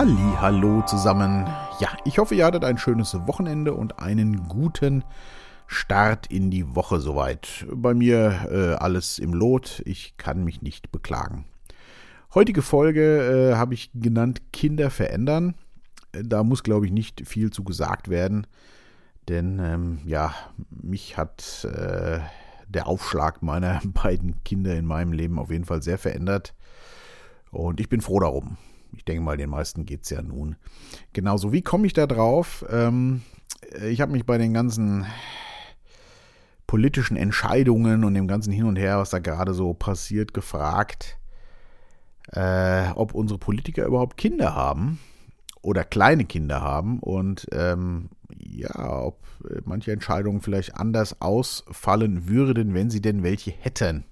Halli, hallo zusammen. Ja, ich hoffe, ihr hattet ein schönes Wochenende und einen guten Start in die Woche soweit. Bei mir äh, alles im Lot. Ich kann mich nicht beklagen. Heutige Folge äh, habe ich genannt Kinder verändern. Da muss, glaube ich, nicht viel zu gesagt werden. Denn ähm, ja, mich hat äh, der Aufschlag meiner beiden Kinder in meinem Leben auf jeden Fall sehr verändert. Und ich bin froh darum. Ich denke mal, den meisten geht es ja nun. Genauso, wie komme ich da drauf? Ähm, ich habe mich bei den ganzen politischen Entscheidungen und dem ganzen Hin und Her, was da gerade so passiert, gefragt, äh, ob unsere Politiker überhaupt Kinder haben oder kleine Kinder haben und ähm, ja, ob manche Entscheidungen vielleicht anders ausfallen würden, wenn sie denn welche hätten.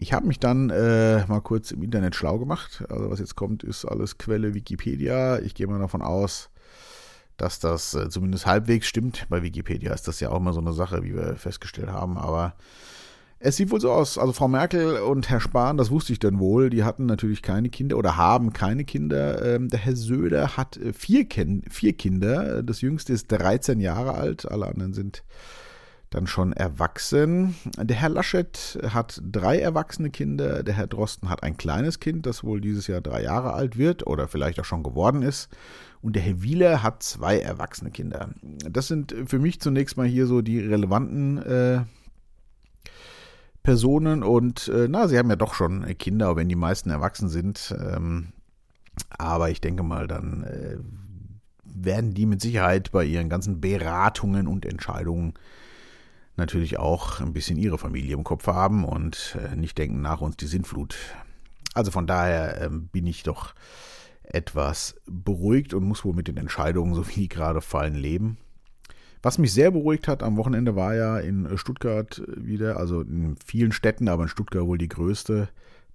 Ich habe mich dann äh, mal kurz im Internet schlau gemacht. Also was jetzt kommt, ist alles Quelle Wikipedia. Ich gehe mal davon aus, dass das äh, zumindest halbwegs stimmt. Bei Wikipedia ist das ja auch immer so eine Sache, wie wir festgestellt haben. Aber es sieht wohl so aus. Also Frau Merkel und Herr Spahn, das wusste ich dann wohl, die hatten natürlich keine Kinder oder haben keine Kinder. Ähm, der Herr Söder hat äh, vier, vier Kinder. Das jüngste ist 13 Jahre alt. Alle anderen sind dann schon erwachsen. Der Herr Laschet hat drei erwachsene Kinder. Der Herr Drosten hat ein kleines Kind, das wohl dieses Jahr drei Jahre alt wird oder vielleicht auch schon geworden ist. Und der Herr Wieler hat zwei erwachsene Kinder. Das sind für mich zunächst mal hier so die relevanten äh, Personen. Und äh, na, sie haben ja doch schon Kinder, wenn die meisten erwachsen sind. Ähm, aber ich denke mal, dann äh, werden die mit Sicherheit bei ihren ganzen Beratungen und Entscheidungen natürlich auch ein bisschen ihre Familie im Kopf haben und äh, nicht denken, nach uns die Sintflut. Also von daher äh, bin ich doch etwas beruhigt und muss wohl mit den Entscheidungen, so wie die gerade fallen, leben. Was mich sehr beruhigt hat am Wochenende war ja in Stuttgart wieder, also in vielen Städten, aber in Stuttgart wohl die größte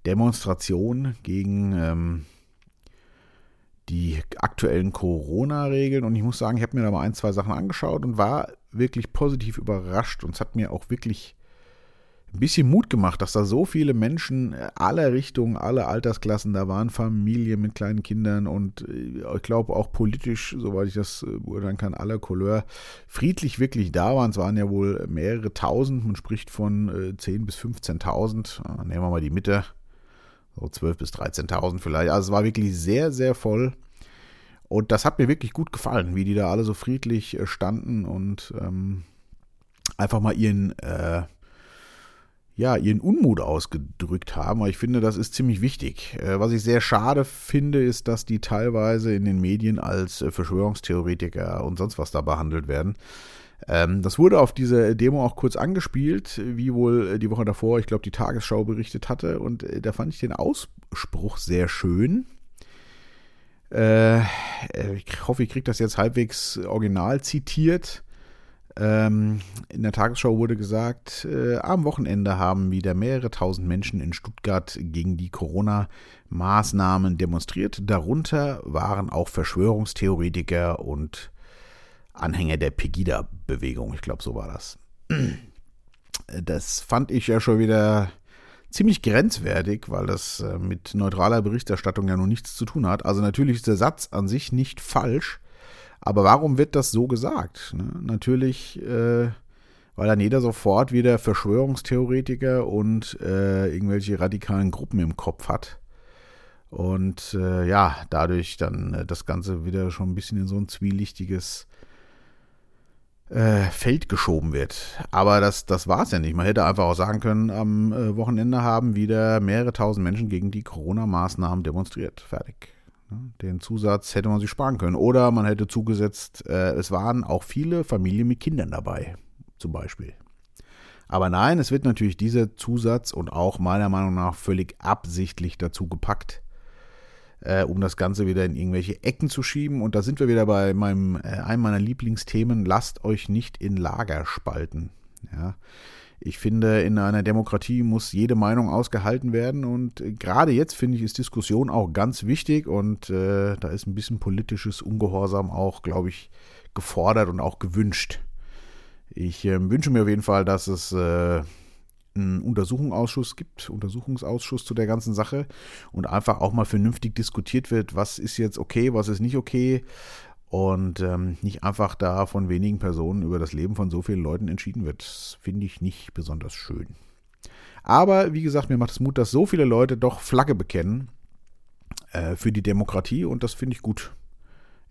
Demonstration gegen ähm, die aktuellen Corona-Regeln. Und ich muss sagen, ich habe mir da mal ein, zwei Sachen angeschaut und war wirklich positiv überrascht und es hat mir auch wirklich ein bisschen Mut gemacht, dass da so viele Menschen aller Richtungen, alle Altersklassen da waren, Familien mit kleinen Kindern und äh, ich glaube auch politisch, soweit ich das äh, beurteilen kann, aller Couleur, friedlich wirklich da waren. Es waren ja wohl mehrere tausend, man spricht von 10.000 äh, bis 15.000, nehmen wir mal die Mitte, so 12.000 bis 13.000 vielleicht. Also es war wirklich sehr, sehr voll. Und das hat mir wirklich gut gefallen, wie die da alle so friedlich äh, standen und ähm, einfach mal ihren, äh, ja, ihren Unmut ausgedrückt haben. Aber ich finde, das ist ziemlich wichtig. Äh, was ich sehr schade finde, ist, dass die teilweise in den Medien als äh, Verschwörungstheoretiker und sonst was da behandelt werden. Ähm, das wurde auf diese Demo auch kurz angespielt, wie wohl äh, die Woche davor, ich glaube, die Tagesschau berichtet hatte. Und da fand ich den Ausspruch sehr schön. Äh, ich hoffe, ich kriege das jetzt halbwegs original zitiert. Ähm, in der Tagesschau wurde gesagt, äh, am Wochenende haben wieder mehrere tausend Menschen in Stuttgart gegen die Corona-Maßnahmen demonstriert. Darunter waren auch Verschwörungstheoretiker und Anhänger der Pegida-Bewegung. Ich glaube, so war das. Das fand ich ja schon wieder ziemlich grenzwertig, weil das äh, mit neutraler Berichterstattung ja nun nichts zu tun hat. Also natürlich ist der Satz an sich nicht falsch, aber warum wird das so gesagt? Ne? Natürlich, äh, weil dann jeder sofort wieder Verschwörungstheoretiker und äh, irgendwelche radikalen Gruppen im Kopf hat. Und äh, ja, dadurch dann äh, das Ganze wieder schon ein bisschen in so ein zwielichtiges äh, Feld geschoben wird. Aber das, das war es ja nicht. Man hätte einfach auch sagen können, am äh, Wochenende haben wieder mehrere tausend Menschen gegen die Corona-Maßnahmen demonstriert. Fertig. Den Zusatz hätte man sich sparen können. Oder man hätte zugesetzt, äh, es waren auch viele Familien mit Kindern dabei, zum Beispiel. Aber nein, es wird natürlich dieser Zusatz und auch meiner Meinung nach völlig absichtlich dazu gepackt, äh, um das Ganze wieder in irgendwelche Ecken zu schieben. Und da sind wir wieder bei meinem, äh, einem meiner Lieblingsthemen, lasst euch nicht in Lager spalten. Ja. Ich finde, in einer Demokratie muss jede Meinung ausgehalten werden und gerade jetzt finde ich, ist Diskussion auch ganz wichtig und äh, da ist ein bisschen politisches Ungehorsam auch, glaube ich, gefordert und auch gewünscht. Ich äh, wünsche mir auf jeden Fall, dass es äh, einen Untersuchungsausschuss gibt, Untersuchungsausschuss zu der ganzen Sache und einfach auch mal vernünftig diskutiert wird, was ist jetzt okay, was ist nicht okay und ähm, nicht einfach da von wenigen Personen über das Leben von so vielen Leuten entschieden wird. Finde ich nicht besonders schön. Aber wie gesagt, mir macht es Mut, dass so viele Leute doch Flagge bekennen äh, für die Demokratie und das finde ich gut.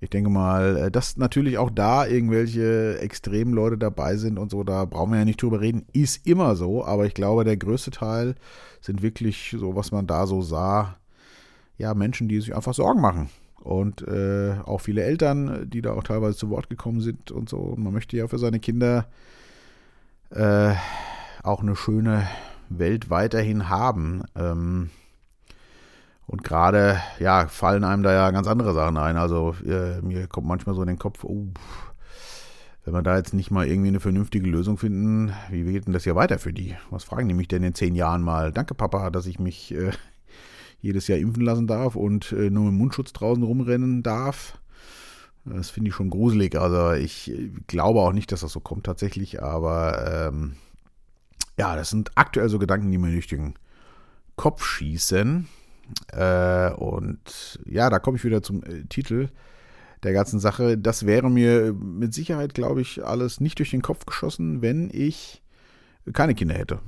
Ich denke mal, äh, dass natürlich auch da irgendwelche extremen Leute dabei sind und so, da brauchen wir ja nicht drüber reden, ist immer so, aber ich glaube, der größte Teil sind wirklich so, was man da so sah, ja, Menschen, die sich einfach Sorgen machen. Und äh, auch viele Eltern, die da auch teilweise zu Wort gekommen sind und so. Und man möchte ja für seine Kinder äh, auch eine schöne Welt weiterhin haben. Ähm, und gerade, ja, fallen einem da ja ganz andere Sachen ein. Also äh, mir kommt manchmal so in den Kopf, oh, wenn wir da jetzt nicht mal irgendwie eine vernünftige Lösung finden, wie geht denn das hier weiter für die? Was fragen die mich denn in zehn Jahren mal? Danke, Papa, dass ich mich äh, jedes Jahr impfen lassen darf und äh, nur mit Mundschutz draußen rumrennen darf. Das finde ich schon gruselig. Also ich äh, glaube auch nicht, dass das so kommt tatsächlich, aber ähm, ja, das sind aktuell so Gedanken, die mir durch den Kopf schießen. Äh, und ja, da komme ich wieder zum äh, Titel der ganzen Sache. Das wäre mir mit Sicherheit, glaube ich, alles nicht durch den Kopf geschossen, wenn ich keine Kinder hätte.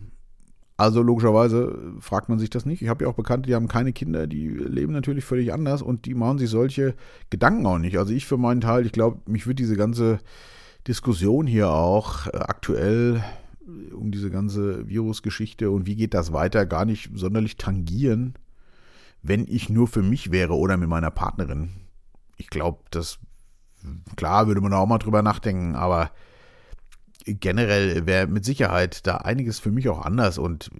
Also logischerweise fragt man sich das nicht. Ich habe ja auch Bekannte, die haben keine Kinder, die leben natürlich völlig anders und die machen sich solche Gedanken auch nicht. Also ich für meinen Teil, ich glaube, mich wird diese ganze Diskussion hier auch äh, aktuell um diese ganze Virusgeschichte und wie geht das weiter gar nicht sonderlich tangieren wenn ich nur für mich wäre oder mit meiner Partnerin. Ich glaube, das, klar, würde man auch mal drüber nachdenken, aber generell wäre mit Sicherheit da einiges für mich auch anders und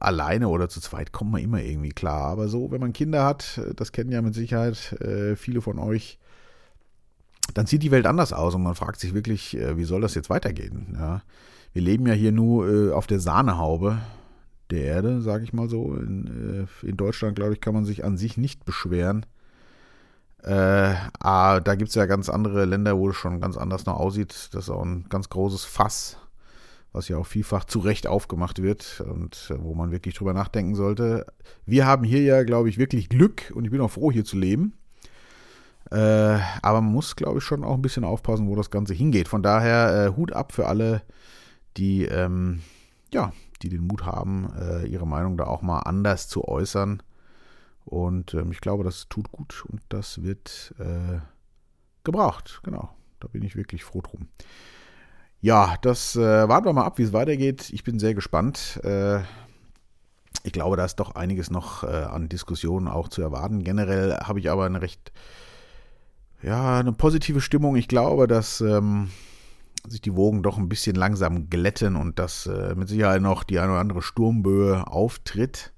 alleine oder zu zweit kommt man immer irgendwie klar. Aber so, wenn man Kinder hat, das kennen ja mit Sicherheit äh, viele von euch, dann sieht die Welt anders aus und man fragt sich wirklich, äh, wie soll das jetzt weitergehen? Ja? Wir leben ja hier nur äh, auf der Sahnehaube der Erde, sage ich mal so. In, äh, in Deutschland, glaube ich, kann man sich an sich nicht beschweren. Äh, ah, da gibt es ja ganz andere Länder, wo es schon ganz anders noch aussieht. Das ist auch ein ganz großes Fass, was ja auch vielfach zu Recht aufgemacht wird und äh, wo man wirklich drüber nachdenken sollte. Wir haben hier ja, glaube ich, wirklich Glück und ich bin auch froh, hier zu leben. Äh, aber man muss, glaube ich, schon auch ein bisschen aufpassen, wo das Ganze hingeht. Von daher äh, Hut ab für alle, die ähm, ja, die den Mut haben, äh, ihre Meinung da auch mal anders zu äußern. Und ähm, ich glaube, das tut gut und das wird äh, gebraucht. Genau, da bin ich wirklich froh drum. Ja, das äh, warten wir mal ab, wie es weitergeht. Ich bin sehr gespannt. Äh, ich glaube, da ist doch einiges noch äh, an Diskussionen auch zu erwarten. Generell habe ich aber eine recht, ja, eine positive Stimmung. Ich glaube, dass ähm, sich die Wogen doch ein bisschen langsam glätten und dass äh, mit Sicherheit noch die eine oder andere Sturmböe auftritt.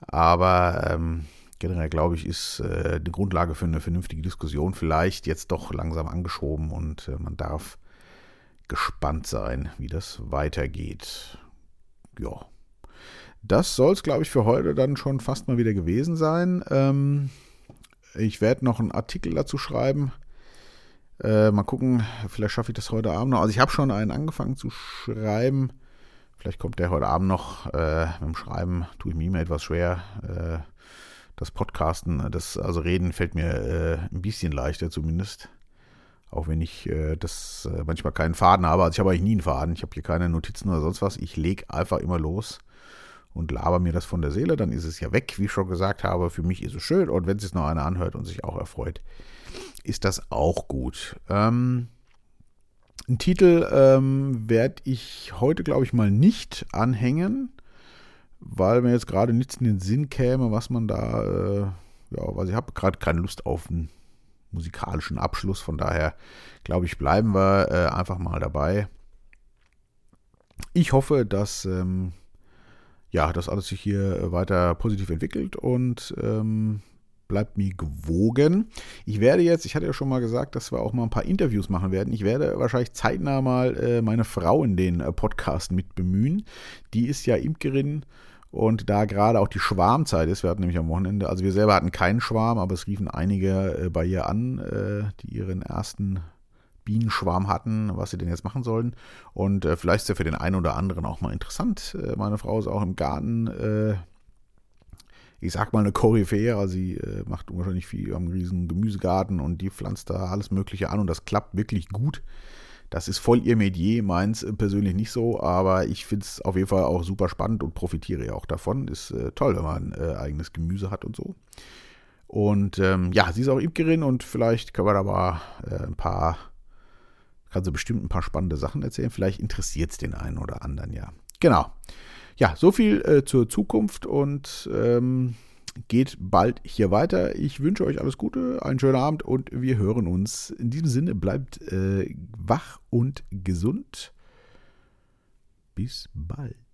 Aber ähm, generell glaube ich, ist äh, die Grundlage für eine vernünftige Diskussion vielleicht jetzt doch langsam angeschoben und äh, man darf gespannt sein, wie das weitergeht. Ja. Das soll es, glaube ich, für heute dann schon fast mal wieder gewesen sein. Ähm, ich werde noch einen Artikel dazu schreiben äh, mal gucken, vielleicht schaffe ich das heute Abend noch. Also ich habe schon einen angefangen zu schreiben. Vielleicht kommt der heute Abend noch. Äh, mit dem Schreiben tue ich mir immer etwas schwer. Äh, das Podcasten, das also Reden fällt mir äh, ein bisschen leichter zumindest. Auch wenn ich äh, das äh, manchmal keinen Faden habe. Also ich habe eigentlich nie einen Faden. Ich habe hier keine Notizen oder sonst was. Ich lege einfach immer los und laber mir das von der Seele. Dann ist es ja weg, wie ich schon gesagt habe. Für mich ist es schön. Und wenn es noch einer anhört und sich auch erfreut, ist das auch gut. Ähm, einen Titel ähm, werde ich heute, glaube ich, mal nicht anhängen, weil mir jetzt gerade nichts in den Sinn käme, was man da, äh, ja, also ich habe gerade keine Lust auf einen musikalischen Abschluss, von daher glaube ich, bleiben wir äh, einfach mal dabei. Ich hoffe, dass ähm, ja, dass alles sich hier weiter positiv entwickelt und ähm, bleibt mir gewogen. Ich werde jetzt, ich hatte ja schon mal gesagt, dass wir auch mal ein paar Interviews machen werden. Ich werde wahrscheinlich zeitnah mal äh, meine Frau in den äh, Podcast mit bemühen. Die ist ja Imkerin und da gerade auch die Schwarmzeit ist, wir hatten nämlich am Wochenende, also wir selber hatten keinen Schwarm, aber es riefen einige äh, bei ihr an, äh, die ihren ersten Bienenschwarm hatten, was sie denn jetzt machen sollen. Und äh, vielleicht ist ja für den einen oder anderen auch mal interessant. Äh, meine Frau ist auch im Garten, ich sag mal eine Koryphäe, sie äh, macht wahrscheinlich viel am riesen Gemüsegarten und die pflanzt da alles Mögliche an und das klappt wirklich gut. Das ist voll ihr Medier, meins persönlich nicht so, aber ich finde es auf jeden Fall auch super spannend und profitiere ja auch davon. Ist äh, toll, wenn man äh, eigenes Gemüse hat und so. Und ähm, ja, sie ist auch Imkerin und vielleicht können wir da mal äh, ein paar, kann sie bestimmt ein paar spannende Sachen erzählen. Vielleicht interessiert es den einen oder anderen ja. Genau. Ja, so viel äh, zur Zukunft und ähm, geht bald hier weiter. Ich wünsche euch alles Gute, einen schönen Abend und wir hören uns. In diesem Sinne bleibt äh, wach und gesund. Bis bald.